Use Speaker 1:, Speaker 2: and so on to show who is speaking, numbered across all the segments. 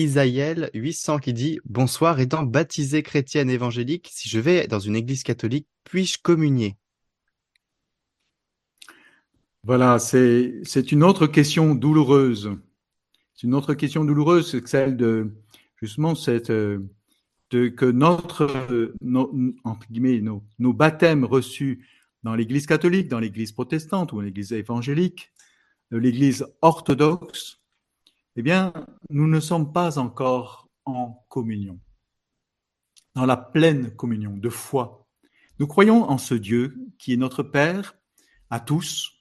Speaker 1: Isaïel 800 qui dit Bonsoir, étant baptisé chrétienne évangélique, si je vais dans une église catholique, puis-je communier?
Speaker 2: Voilà, c'est une autre question douloureuse. C'est une autre question douloureuse, c'est celle de justement cette, euh, de, que notre, entre guillemets, nos, nos baptêmes reçus dans l'Église catholique, dans l'Église protestante ou l'Église évangélique, l'Église orthodoxe, eh bien, nous ne sommes pas encore en communion, dans la pleine communion de foi. Nous croyons en ce Dieu qui est notre Père à tous.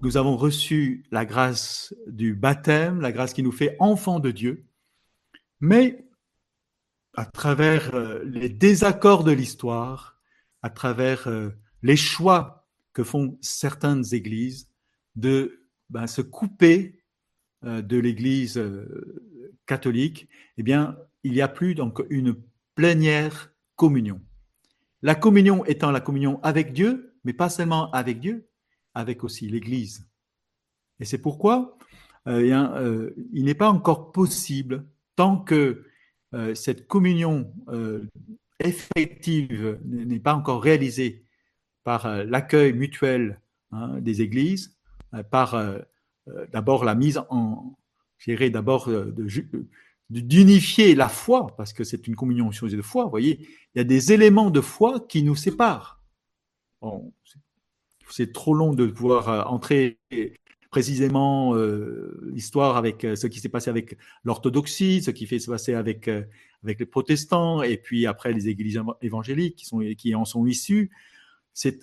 Speaker 2: Nous avons reçu la grâce du baptême, la grâce qui nous fait enfants de Dieu. Mais à travers euh, les désaccords de l'histoire, à travers euh, les choix que font certaines églises de ben, se couper de l'Église catholique, eh bien, il n'y a plus donc une plénière communion. La communion étant la communion avec Dieu, mais pas seulement avec Dieu, avec aussi l'Église. Et c'est pourquoi euh, il n'est pas encore possible, tant que euh, cette communion euh, effective n'est pas encore réalisée par euh, l'accueil mutuel hein, des églises, par d'abord la mise en, j'irai d'abord d'unifier la foi, parce que c'est une communion de foi. Vous voyez, il y a des éléments de foi qui nous séparent. c'est trop long de pouvoir entrer précisément euh, l'histoire avec euh, ce qui s'est passé avec l'orthodoxie, ce qui fait se passer avec euh, avec les protestants et puis après les églises évangéliques qui en sont issues. C'est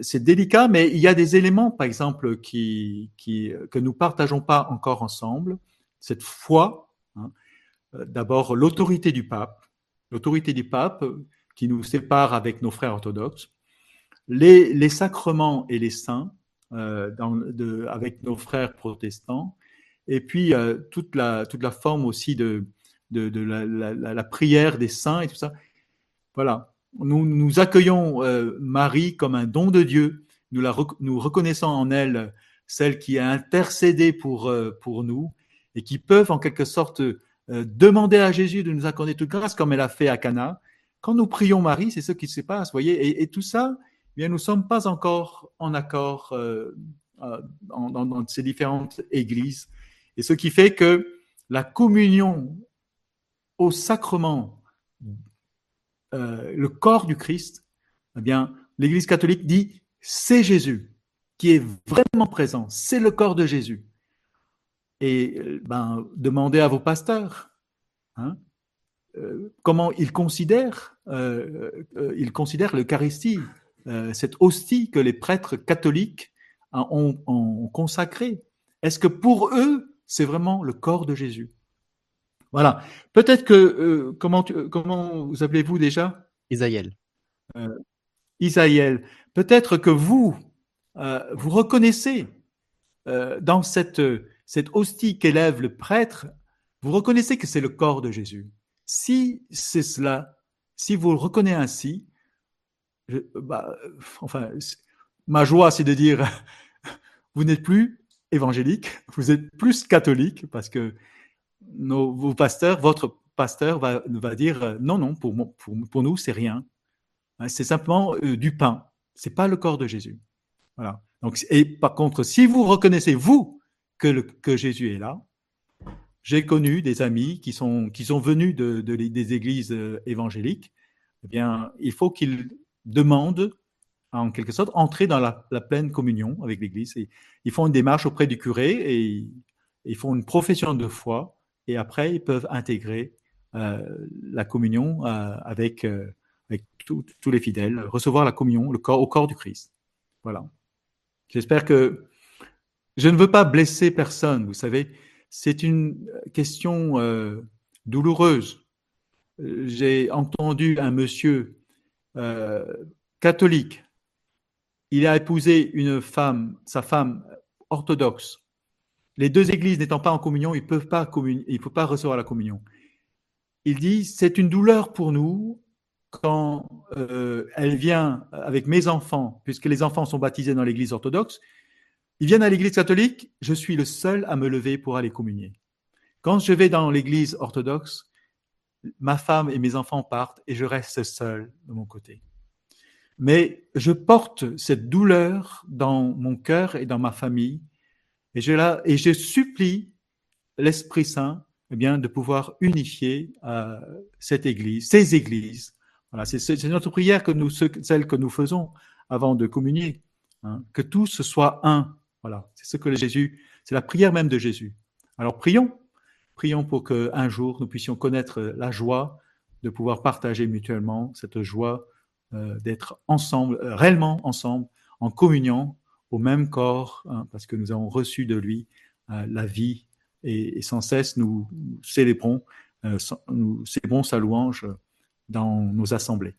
Speaker 2: c'est délicat, mais il y a des éléments, par exemple, qui qui que nous partageons pas encore ensemble. Cette foi, hein. d'abord l'autorité du pape, l'autorité du pape qui nous sépare avec nos frères orthodoxes, les les sacrements et les saints euh, dans, de, avec nos frères protestants. Et puis euh, toute, la, toute la forme aussi de, de, de la, la, la, prière des saints et tout ça. Voilà. Nous, nous accueillons euh, Marie comme un don de Dieu. Nous, la, nous reconnaissons en elle celle qui a intercédé pour, pour nous et qui peuvent en quelque sorte demander à Jésus de nous accorder toute grâce comme elle a fait à Cana. Quand nous prions Marie, c'est ce qui se passe, voyez, et, et tout ça, eh bien, nous ne sommes pas encore en accord euh, euh dans, dans, ces différentes églises. Et ce qui fait que la communion au sacrement, euh, le corps du Christ, eh bien, l'Église catholique dit c'est Jésus qui est vraiment présent, c'est le corps de Jésus. Et ben, demandez à vos pasteurs hein, euh, comment ils considèrent, euh, euh ils considèrent l'Eucharistie, euh, cette hostie que les prêtres catholiques ont, ont consacrée Est-ce que pour eux, c'est vraiment le corps de Jésus? Voilà. Peut-être que euh, comment comment vous appelez-vous déjà?
Speaker 1: Isaïel.
Speaker 2: Euh, Isaïel. Peut-être que vous euh, vous reconnaissez euh, dans cette cette hostie qu'élève le prêtre, vous reconnaissez que c'est le corps de Jésus. Si c'est cela, si vous le reconnaissez ainsi, bah, enfin, ma joie, c'est de dire, vous n'êtes plus évangélique, vous êtes plus catholique, parce que nos, vos pasteurs, votre pasteur va, va dire, euh, non, non, pour, pour, pour nous, c'est rien. Hein, c'est simplement euh, du pain. C'est pas le corps de Jésus. Voilà. Donc, et par contre, si vous reconnaissez, vous, que, que Jésus est là, j'ai connu des amis qui sont, qui sont venus de, des églises euh, évangéliques, eh bien, il faut qu'ils demandent en quelque sorte entrer dans la, pleine communion avec l'Église. ils font une démarche auprès du curé et ils font une profession de foi et après ils peuvent intégrer euh, la communion euh, avec, euh, tous les fidèles, recevoir la communion au corps du Christ. Voilà. J'espère que je ne veux pas blesser personne, vous savez, c'est une question douloureuse. J'ai entendu un monsieur catholique, il a épousé une femme, sa femme orthodoxe. Les deux églises n'étant pas en communion, ils peuvent pas il ne faut pas recevoir la communion. Il dit c'est une douleur pour nous quand euh, elle vient avec mes enfants, puisque les enfants sont baptisés dans l'église orthodoxe. Ils viennent à l'église catholique, je suis le seul à me lever pour aller communier. Quand je vais dans l'église orthodoxe, ma femme et mes enfants partent et je reste seul de mon côté. Mais je porte cette douleur dans mon cœur et dans ma famille et je, la, et je supplie l'Esprit Saint eh bien, de pouvoir unifier euh, cette Église, ces Églises. Voilà, c'est notre prière que nous, celle que nous faisons avant de communier, hein, que tous soit un. Voilà, c'est ce que Jésus, c'est la prière même de Jésus. Alors prions, prions pour que un jour nous puissions connaître la joie de pouvoir partager mutuellement cette joie euh, d'être ensemble, euh, réellement ensemble, en communion au même corps, hein, parce que nous avons reçu de lui euh, la vie et, sans cesse nous célébrons, nous célébrons sa louange dans nos assemblées.